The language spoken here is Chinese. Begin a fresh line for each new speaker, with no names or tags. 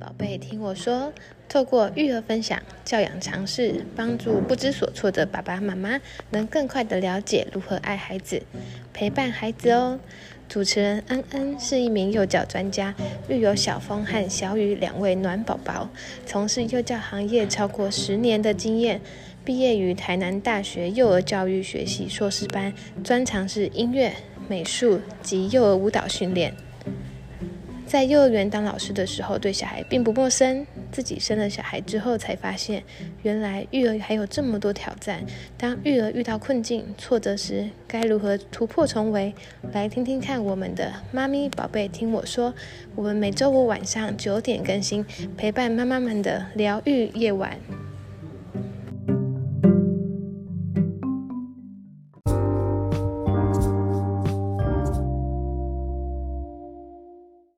宝贝，听我说，透过育儿分享、教养尝试，帮助不知所措的爸爸妈妈，能更快地了解如何爱孩子、陪伴孩子哦。主持人恩恩是一名幼教专家，育有小峰和小雨两位暖宝宝，从事幼教行业超过十年的经验，毕业于台南大学幼儿教育学系硕士班，专长是音乐、美术及幼儿舞蹈训练。在幼儿园当老师的时候，对小孩并不陌生。自己生了小孩之后，才发现原来育儿还有这么多挑战。当育儿遇到困境、挫折时，该如何突破重围？来听听看我们的妈咪宝贝听我说。我们每周五晚上九点更新，陪伴妈妈们的疗愈夜晚。